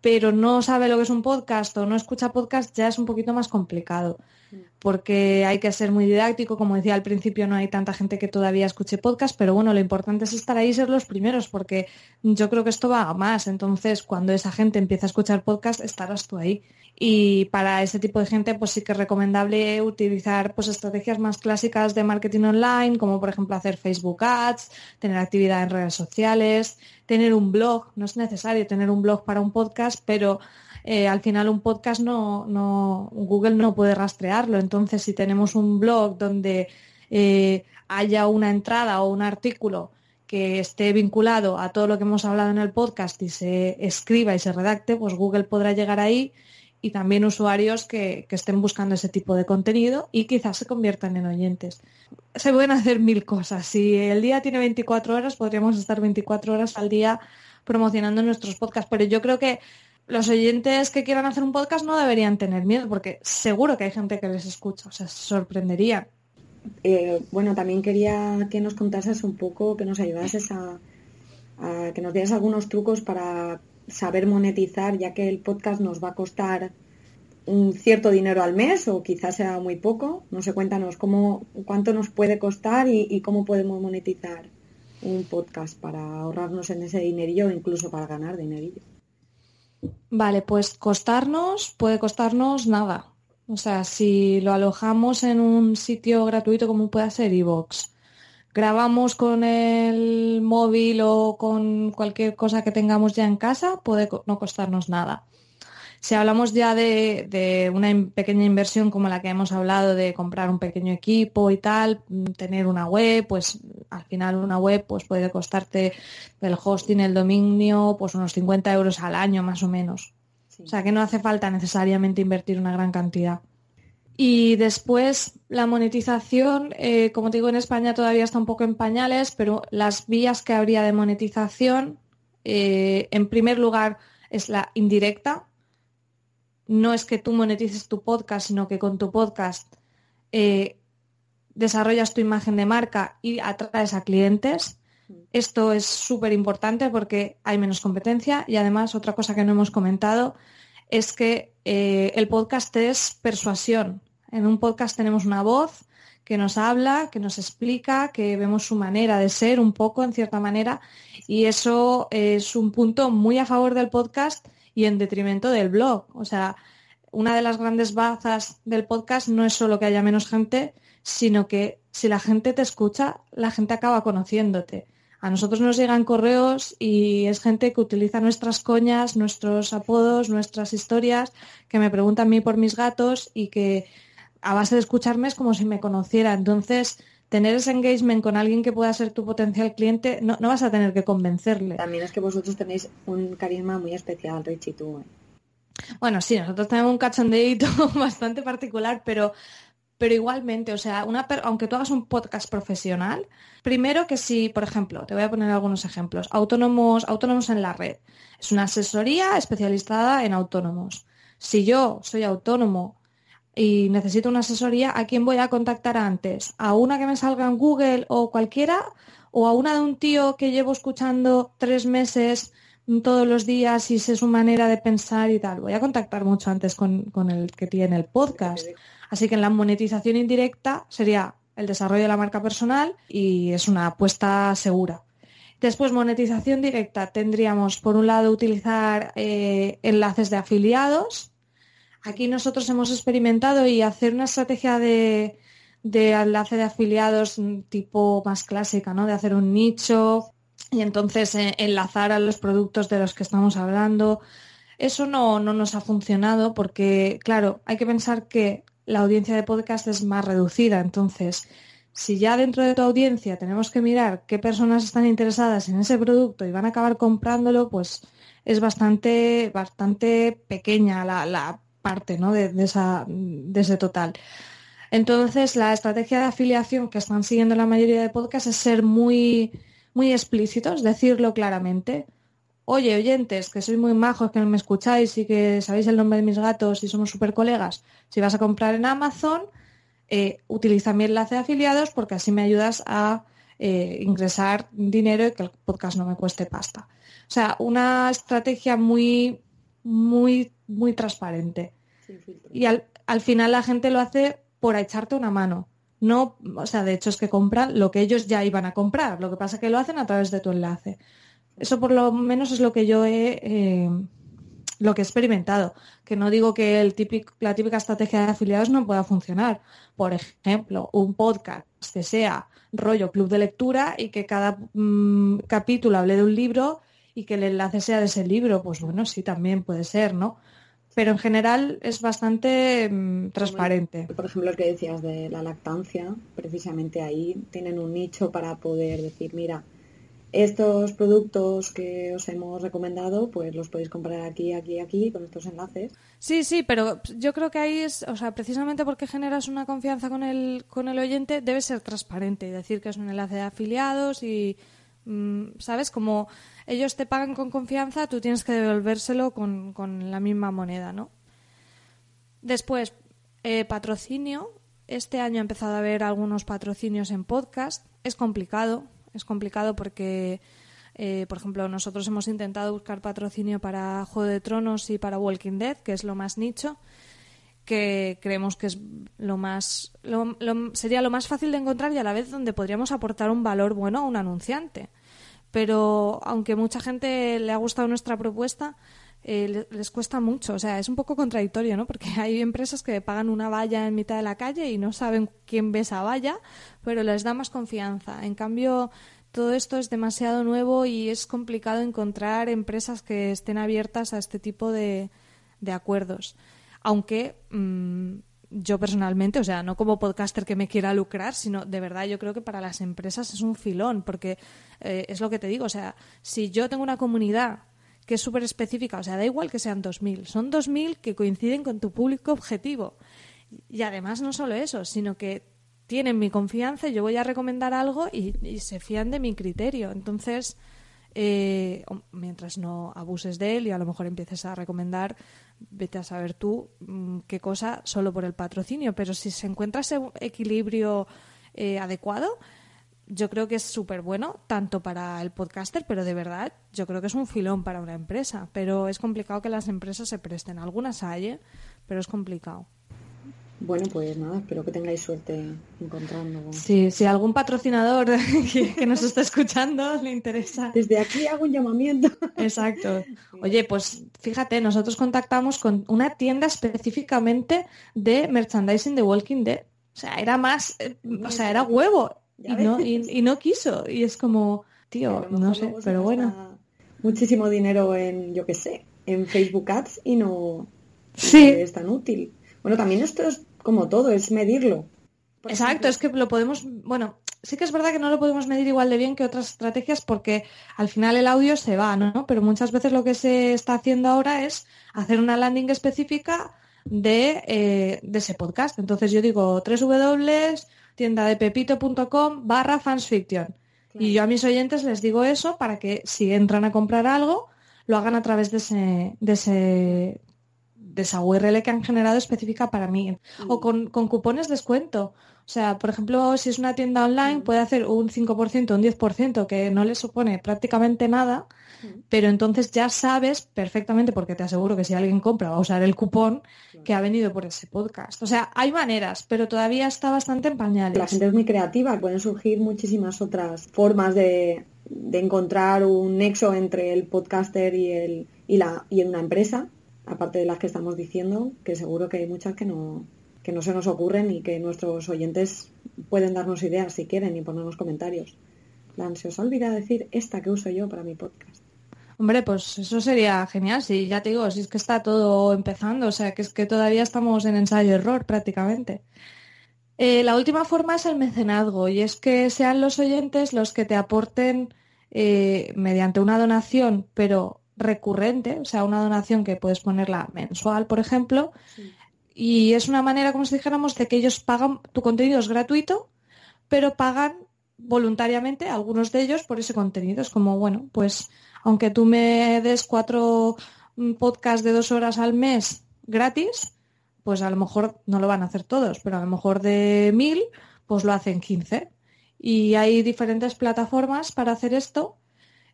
pero no sabe lo que es un podcast o no escucha podcast, ya es un poquito más complicado porque hay que ser muy didáctico. Como decía al principio, no hay tanta gente que todavía escuche podcast, pero bueno, lo importante es estar ahí y ser los primeros, porque yo creo que esto va a más. Entonces, cuando esa gente empieza a escuchar podcast, estarás tú ahí. Y para ese tipo de gente, pues sí que es recomendable utilizar pues, estrategias más clásicas de marketing online, como por ejemplo hacer Facebook Ads, tener actividad en redes sociales, tener un blog. No es necesario tener un blog para un podcast, pero eh, al final un podcast no, no, Google no puede rastrearlo. Entonces, si tenemos un blog donde eh, haya una entrada o un artículo que esté vinculado a todo lo que hemos hablado en el podcast y se escriba y se redacte, pues Google podrá llegar ahí y también usuarios que, que, estén buscando ese tipo de contenido y quizás se conviertan en oyentes. Se pueden hacer mil cosas. Si el día tiene 24 horas, podríamos estar 24 horas al día promocionando nuestros podcasts, pero yo creo que los oyentes que quieran hacer un podcast no deberían tener miedo, porque seguro que hay gente que les escucha, o sea, se sorprendería. Eh, bueno, también quería que nos contases un poco, que nos ayudases a, que nos dieras algunos trucos para saber monetizar, ya que el podcast nos va a costar un cierto dinero al mes o quizás sea muy poco. No sé, cuéntanos cómo, cuánto nos puede costar y, y cómo podemos monetizar un podcast para ahorrarnos en ese dinerillo o incluso para ganar dinerillo. Vale, pues costarnos, puede costarnos nada. O sea, si lo alojamos en un sitio gratuito como pueda ser iVoox, grabamos con el móvil o con cualquier cosa que tengamos ya en casa, puede no costarnos nada. Si hablamos ya de, una pequeña inversión como la que hemos hablado de comprar un pequeño equipo y tal, mm, tener una web, pues al final una web pues puede costarte el hosting, el dominio, pues unos 50 euros al año más o menos. O sea que no hace falta necesariamente invertir una gran cantidad. Y después la monetización, eh, como te digo, en España todavía está un poco en pañales, pero las vías que habría de monetización, eh, en primer lugar, es la indirecta, no es que tú monetices tu podcast, sino que con tu podcast eh, desarrollas tu imagen de marca y atraes a clientes. Esto es súper importante porque hay menos competencia y además otra cosa que no hemos comentado es que eh, el podcast es persuasión. En un podcast tenemos una voz que nos habla, que nos explica, que vemos su manera de ser un poco, en cierta manera, y eso es un punto muy a favor del podcast y en detrimento del blog. O sea, una de las grandes bazas del podcast no es solo que haya menos gente, sino que si la gente te escucha, la gente acaba conociéndote. A nosotros nos llegan correos y es gente que utiliza nuestras coñas, nuestros apodos, nuestras historias, que me preguntan a mí por mis gatos y que a base de escucharme es como si me conociera. Entonces, tener ese engagement con alguien que pueda ser tu potencial cliente, no, vas a tener que convencerle. También es que vosotros tenéis un carisma muy especial, Richie, tú. ¿eh? Bueno, sí, nosotros tenemos un cachondeito bastante particular, pero pero igualmente, o sea, una aunque tú hagas un podcast profesional, primero que si, por ejemplo, te voy a poner algunos ejemplos, autónomos, autónomos en la red, es una asesoría especializada en autónomos. Si yo soy autónomo y necesito una asesoría, ¿a quién voy a contactar antes? ¿A una que me salga en Google o cualquiera? ¿O a una de un tío que llevo escuchando tres meses todos los días y sé su manera de pensar y tal? Voy a contactar mucho antes con, con el que tiene el podcast. Así que en la monetización indirecta sería el desarrollo de la marca personal y es una apuesta segura. Después, monetización directa, tendríamos por un lado utilizar eh, enlaces de afiliados. Aquí nosotros hemos experimentado y hacer una estrategia de, enlace de afiliados tipo más clásica, ¿no? De hacer un nicho y entonces eh, enlazar a los productos de los que estamos hablando. Eso no, no nos ha funcionado porque, claro, hay que pensar que la audiencia de podcast es más reducida. Entonces, si ya dentro de tu audiencia tenemos que mirar qué personas están interesadas en ese producto y van a acabar comprándolo, pues es bastante, bastante pequeña la, parte de, esa, de ese total. Entonces, la estrategia de afiliación que están siguiendo la mayoría de podcasts es ser muy, muy explícitos, decirlo claramente oye, oyentes, que sois muy majos, que me escucháis y que sabéis el nombre de mis gatos y somos súper colegas, si vas a comprar en Amazon, eh, utiliza mi enlace de afiliados porque así me ayudas a eh, ingresar dinero y que el podcast no me cueste pasta. O sea, una estrategia muy, muy, muy transparente. y al, al final la gente lo hace por echarte una mano. No, o sea, de hecho es que compran lo que ellos ya iban a comprar. Lo que pasa es que lo hacen a través de tu enlace. Eso por lo menos es lo que yo he, eh, lo que he experimentado. Que no digo que el típico, la típica estrategia de afiliados no pueda funcionar. Por ejemplo, un podcast que sea rollo club de lectura y que cada mm, capítulo hable de un libro y que el enlace sea de ese libro, pues bueno, sí, también puede ser, ¿no? Pero en general es bastante mm, transparente. Por ejemplo, el que decías de la lactancia, precisamente ahí tienen un nicho para poder decir, mira, estos productos que os hemos recomendado, pues los podéis comprar aquí, aquí, aquí, con estos enlaces. Sí, sí, pero yo creo que ahí es, o sea, precisamente porque generas una confianza con el, con el oyente, debe ser transparente y decir que es un enlace de afiliados y, mm, ¿sabes? Como ellos te pagan con confianza, tú tienes que devolvérselo con, con la misma moneda, ¿no? Después, eh, patrocinio. Este año ha empezado a haber algunos patrocinios en podcast. Es complicado, es complicado porque, eh, por ejemplo, nosotros hemos intentado buscar patrocinio para Juego de Tronos y para Walking Dead, que es lo más nicho, que creemos que es lo más sería lo más fácil de encontrar y a la vez donde podríamos aportar un valor bueno a un anunciante. Pero aunque mucha gente le ha gustado nuestra propuesta, eh, les cuesta mucho. O sea, es un poco contradictorio, ¿no? Porque hay empresas que pagan una valla en mitad de la calle y no saben quién ve esa valla, pero les da más confianza. En cambio, todo esto es demasiado nuevo y es complicado encontrar empresas que estén abiertas a este tipo de, de acuerdos. Aunque mm, yo personalmente, o sea, no como podcaster que me quiera lucrar, sino de verdad yo creo que para las empresas es un filón, porque eh, es lo que te digo, o sea, si yo tengo una comunidad que es súper específica. O sea, da igual que sean 2.000. Son 2.000 que coinciden con tu público objetivo. Y además no solo eso, sino que tienen mi confianza yo voy a recomendar algo y, se fían de mi criterio. Entonces, eh, mientras no abuses de él y a lo mejor empieces a recomendar, vete a saber tú mm, qué cosa solo por el patrocinio. Pero si se encuentra ese equilibrio eh, adecuado, yo creo que es súper bueno, tanto para el podcaster, pero de verdad yo creo que es un filón para una empresa. Pero es complicado que las empresas se presten. Algunas hay, ¿eh? pero es complicado. Bueno, pues nada, espero que tengáis suerte encontrando. Sí, si algún patrocinador que, nos está escuchando le interesa. Desde aquí hago un llamamiento. Exacto. Oye, pues fíjate, nosotros contactamos con una tienda específicamente de merchandising de Walking Dead. O sea, era más, eh, o sea, era huevo y no, y, no quiso. Y es como, tío, no sé, pero bueno. Muchísimo dinero en, yo qué sé, en Facebook Ads y no sí. es tan útil. Bueno, también esto es como todo, es medirlo. Exacto, es que lo podemos, bueno, sí que es verdad que no lo podemos medir igual de bien que otras estrategias porque al final el audio se va, ¿no? Pero muchas veces lo que se está haciendo ahora es hacer una landing específica de, eh, de ese podcast. Entonces yo digo www.tiendadepepito.com barra fansfiction. Y yo a mis oyentes les digo eso para que si entran a comprar algo, lo hagan a través de ese, de ese de esa URL que han generado específica para mí. O con, con cupones descuento. O sea, por ejemplo, si es una tienda online, mm. puede hacer un 5%, un 10%, que no le supone prácticamente nada. Pero entonces ya sabes perfectamente, porque te aseguro que si alguien compra va a usar el cupón que ha venido por ese podcast. O sea, hay maneras, pero todavía está bastante en pañales. La gente es muy creativa, pueden surgir muchísimas otras formas de, de encontrar un nexo entre el podcaster y, el, y, la, y una empresa, aparte de las que estamos diciendo, que seguro que hay muchas que no, que no se nos ocurren y que nuestros oyentes pueden darnos ideas si quieren y ponernos comentarios. Plan, se os olvida decir esta que uso yo para mi podcast. Hombre, pues eso sería genial, sí, ya te digo, si es que está todo empezando, o sea, que es que todavía estamos en ensayo-error prácticamente. Eh, la última forma es el mecenazgo y es que sean los oyentes los que te aporten eh, mediante una donación, pero recurrente, o sea, una donación que puedes ponerla mensual, por ejemplo, y es una manera, como si dijéramos, de que ellos pagan, tu contenido es gratuito, pero pagan voluntariamente algunos de ellos por ese contenido. Es como, bueno, pues aunque tú me des cuatro mm, podcasts de dos horas al mes gratis, pues a lo mejor no lo van a hacer todos, pero a lo mejor de mil, pues lo hacen quince. Y hay diferentes plataformas para hacer esto.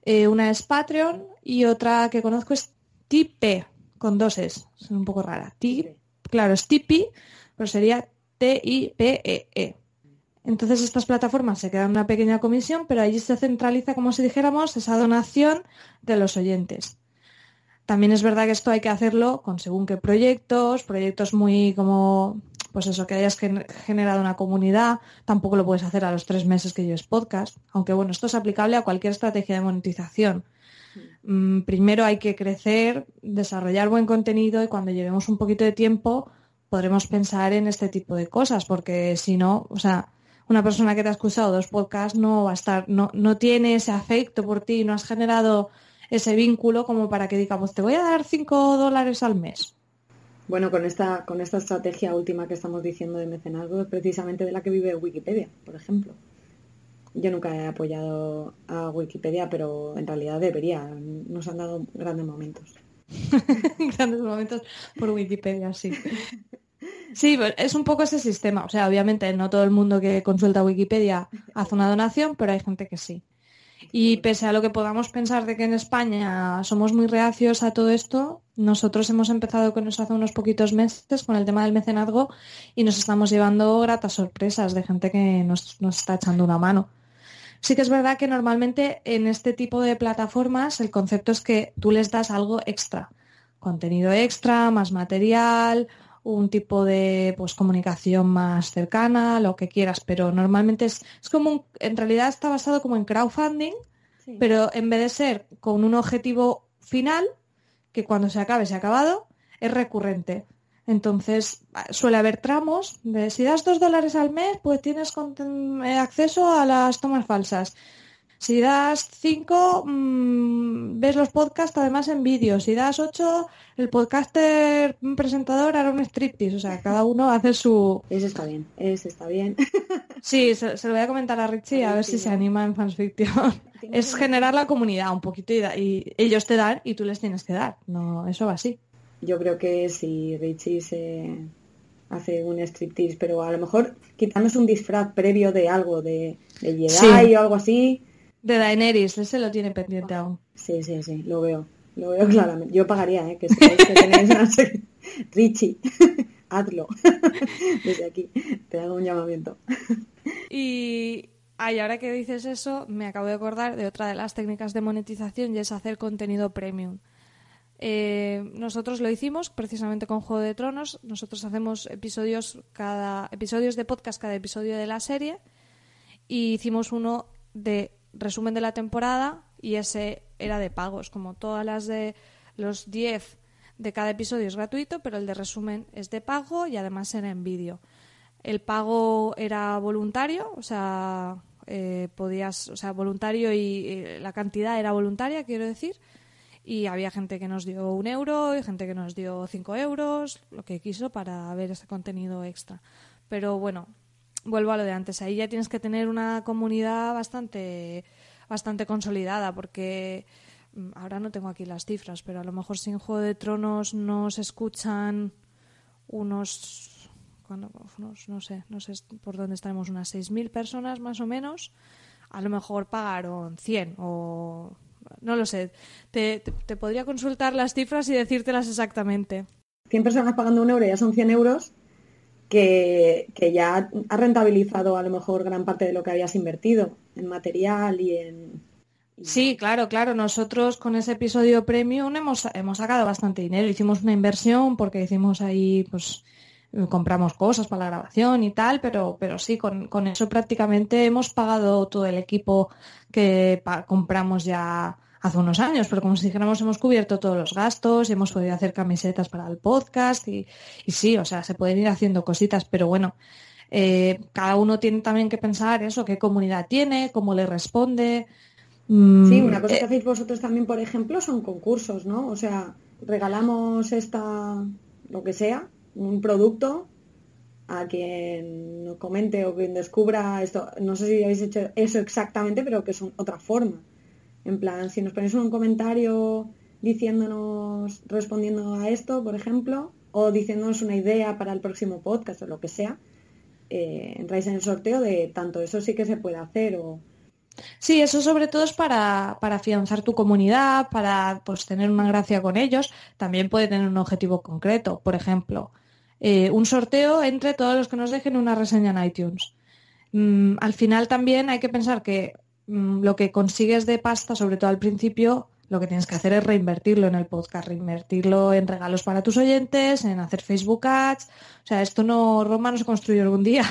Eh, una es Patreon y otra que conozco es Tipe, con dos es, es un poco rara. Tipe claro, es Tipeee, pero sería T-I-P-E-E. E. Entonces estas plataformas se quedan una pequeña comisión, pero allí se centraliza, como si dijéramos, esa donación de los oyentes. También es verdad que esto hay que hacerlo con según qué proyectos, proyectos muy como, pues eso, que hayas generado una comunidad, tampoco lo puedes hacer a los tres meses que lleves podcast, aunque bueno, esto es aplicable a cualquier estrategia de monetización. Mm, primero hay que crecer, desarrollar buen contenido y cuando llevemos un poquito de tiempo podremos pensar en este tipo de cosas, porque si no, o sea, una persona que te ha escuchado dos podcasts no va a estar, no, no tiene ese afecto por ti, no has generado ese vínculo como para que diga, pues te voy a dar cinco dólares al mes. Bueno, con esta, con esta estrategia última que estamos diciendo de mecenazgo es precisamente de la que vive Wikipedia, por ejemplo. Yo nunca he apoyado a Wikipedia, pero en realidad debería. Nos han dado grandes momentos. grandes momentos por Wikipedia, sí. Sí, es un poco ese sistema. O sea, obviamente no todo el mundo que consulta Wikipedia hace una donación, pero hay gente que sí. Y pese a lo que podamos pensar de que en España somos muy reacios a todo esto, nosotros hemos empezado con eso hace unos poquitos meses, con el tema del mecenazgo, y nos estamos llevando gratas sorpresas de gente que nos, nos está echando una mano. Sí que es verdad que normalmente en este tipo de plataformas el concepto es que tú les das algo extra, contenido extra, más material, un tipo de pues, comunicación más cercana, lo que quieras, pero normalmente es, es como, en realidad está basado como en crowdfunding, pero en vez de ser con un objetivo final, que cuando se acabe se ha acabado, es recurrente. Entonces, suele haber tramos de si das dos dólares al mes, pues tienes eh, acceso a las tomas falsas. Si das cinco, mm, ves los podcasts además en vídeo. Si das ocho, el podcaster presentador hará un striptease. O sea, cada uno hace su... Ese está bien, ese está bien. sí, se, lo voy a comentar a Richie a, ver si se anima en Fansfiction. es generar la comunidad un poquito y, y ellos te dan y tú les tienes que dar. No, eso va así yo creo que si Richie se hace un striptease, pero a lo mejor quitándose un disfraz previo de algo, de, de Jedi o algo así. De Daenerys, ese lo tiene pendiente aún. Sí, sí, sí, lo veo. Lo veo claramente. Yo pagaría, ¿eh? Que, que tenéis una Richie, hazlo. Desde aquí te hago un llamamiento. Y Ay, ahora que dices eso, me acabo de acordar de otra de las técnicas de monetización y es hacer contenido premium. Eh, nosotros lo hicimos precisamente con Juego de Tronos. Nosotros hacemos episodios cada episodios de podcast cada episodio de la serie y hicimos uno de resumen de la temporada y ese era de pagos, como todas las de los 10 de cada episodio es gratuito, pero el de resumen es de pago y además era en vídeo. El pago era voluntario, o sea, eh, podías, o sea, voluntario y la cantidad era voluntaria, quiero decir y había gente que nos dio un euro y gente que nos dio cinco euros, lo que quiso para ver ese contenido extra. Pero bueno, vuelvo a lo de antes. Ahí ya tienes que tener una comunidad bastante, bastante consolidada porque mm, ahora no tengo aquí las cifras, pero a lo mejor sin Juego de Tronos nos escuchan unos, unos no sé, no sé por dónde estaremos, unas 6.000 personas más o menos. A lo mejor pagaron 100 o no lo sé. Te, podría consultar las cifras y decírtelas exactamente. 100 personas pagando un euro ya son 100 euros que, ya ha rentabilizado a lo mejor gran parte de lo que habías invertido en material y en... Sí, claro, claro. Nosotros con ese episodio premium hemos, hemos sacado bastante dinero. Hicimos una inversión porque hicimos ahí, pues, compramos cosas para la grabación y tal, pero, pero sí, con, con eso prácticamente hemos pagado todo el equipo que compramos ya hace unos años, pero como si dijéramos hemos cubierto todos los gastos, hemos podido hacer camisetas para el podcast y, sí, o sea, se pueden ir haciendo cositas, pero bueno, eh, cada uno tiene también que pensar eso, qué comunidad tiene, cómo le responde. Mm, sí, una cosa que eh, hacéis vosotros también, por ejemplo, son concursos, ¿no? O sea, regalamos esta, lo que sea, un producto a quien nos comente o quien descubra esto. No sé si habéis hecho eso exactamente, pero que es otra forma. En plan, si nos ponéis un comentario diciéndonos, respondiendo a esto, por ejemplo, o diciéndonos una idea para el próximo podcast o lo que sea, eh, entráis en el sorteo de tanto. Eso sí que se puede hacer o... Sí, eso sobre todo es para, para afianzar tu comunidad, para pues, tener una gracia con ellos. También puede tener un objetivo concreto. Por ejemplo, eh, un sorteo entre todos los que nos dejen una reseña en iTunes. Mm, al final también hay que pensar que lo que consigues de pasta, sobre todo al principio, lo que tienes que hacer es reinvertirlo en el podcast, reinvertirlo en regalos para tus oyentes, en hacer Facebook Ads. O sea, esto no, Roma no se construyó algún día.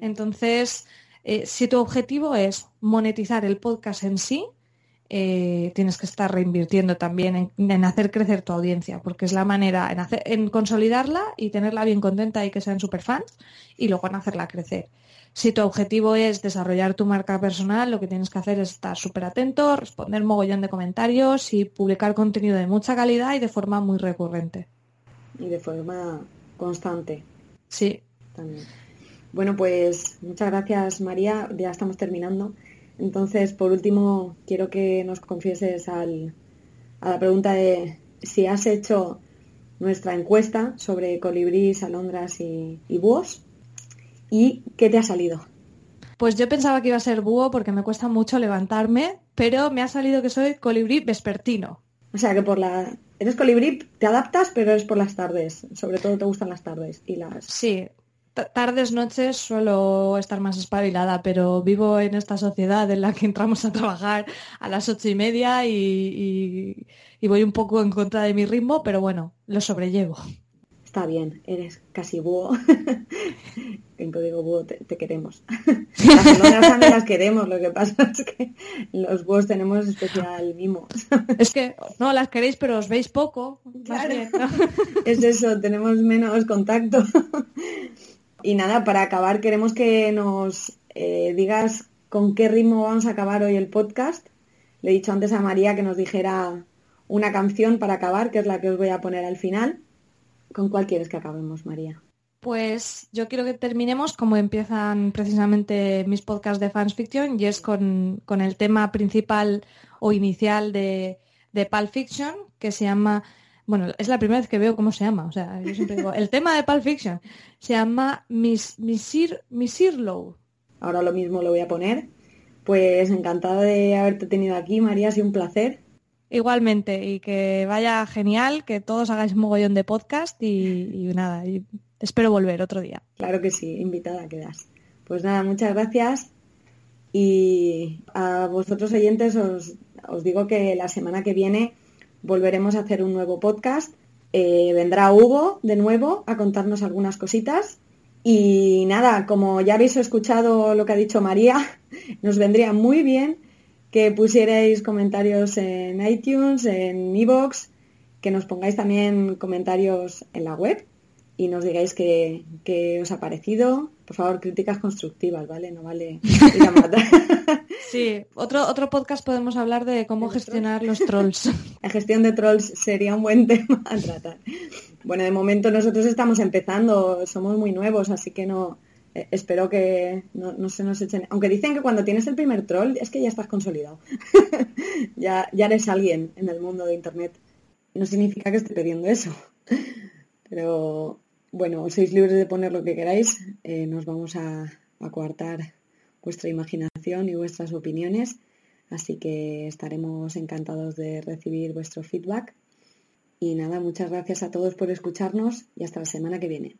Entonces, eh, si tu objetivo es monetizar el podcast en sí, eh, tienes que estar reinvirtiendo también en, hacer crecer tu audiencia, porque es la manera en, hacer, en consolidarla y tenerla bien contenta y que sean super fans y luego en hacerla crecer. Si tu objetivo es desarrollar tu marca personal, lo que tienes que hacer es estar súper atento, responder mogollón de comentarios y publicar contenido de mucha calidad y de forma muy recurrente. Y de forma constante. Sí. También. Bueno, pues muchas gracias María, ya estamos terminando. Entonces, por último, quiero que nos confieses a la pregunta de si has hecho nuestra encuesta sobre colibríes, alondras y, y búhos. ¿Y qué te ha salido? Pues yo pensaba que iba a ser búho porque me cuesta mucho levantarme, pero me ha salido que soy colibrí vespertino. O sea que por la... Eres colibrí, te adaptas, pero es por las tardes. Sobre todo te gustan las tardes y las... Sí, tardes, noches suelo estar más espabilada, pero vivo en esta sociedad en la que entramos a trabajar a las ocho y media y, y voy un poco en contra de mi ritmo, pero bueno, lo sobrellevo está bien, eres casi búho. en código búho te, queremos. las también las queremos, lo que pasa es que los búhos tenemos especial mimo. es que no las queréis, pero os veis poco. es eso, tenemos menos contacto. y nada, para acabar queremos que nos eh, digas con qué ritmo vamos a acabar hoy el podcast. Le he dicho antes a María que nos dijera una canción para acabar, que es la que os voy a poner al final. ¿Con cuál quieres que acabemos, María? Pues yo quiero que terminemos como empiezan precisamente mis podcasts de fans fiction y es con, el tema principal o inicial de, de Pulp Fiction que se llama, bueno, es la primera vez que veo cómo se llama, o sea, yo siempre digo, el tema de Pulp Fiction se llama Miss, Missir, Missirlow. Ahora lo mismo lo voy a poner. Pues encantada de haberte tenido aquí, María, ha sido un placer. Igualmente, y que vaya genial, que todos hagáis un mogollón de podcast y, nada, y espero volver otro día. Claro que sí, invitada quedas. Pues nada, muchas gracias y a vosotros oyentes os, digo que la semana que viene volveremos a hacer un nuevo podcast. Eh, vendrá Hugo de nuevo a contarnos algunas cositas. Y nada, como ya habéis escuchado lo que ha dicho María, nos vendría muy bien que pusierais comentarios en iTunes, en iVoox, que nos pongáis también comentarios en la web y nos digáis qué, os ha parecido. Por favor, críticas constructivas, ¿vale? No vale ir a matar. Sí, otro, otro podcast podemos hablar de cómo gestionar los trolls. La gestión de trolls sería un buen tema a tratar. Bueno, de momento nosotros estamos empezando, somos muy nuevos, así que no eh, espero que no, se nos echen. Aunque dicen que cuando tienes el primer troll es que ya estás consolidado. ya, ya eres alguien en el mundo de internet. No significa que esté pidiendo eso. Pero bueno, sois libres de poner lo que queráis. Eh, nos vamos a, a coartar vuestra imaginación y vuestras opiniones. Así que estaremos encantados de recibir vuestro feedback. Y nada, muchas gracias a todos por escucharnos y hasta la semana que viene.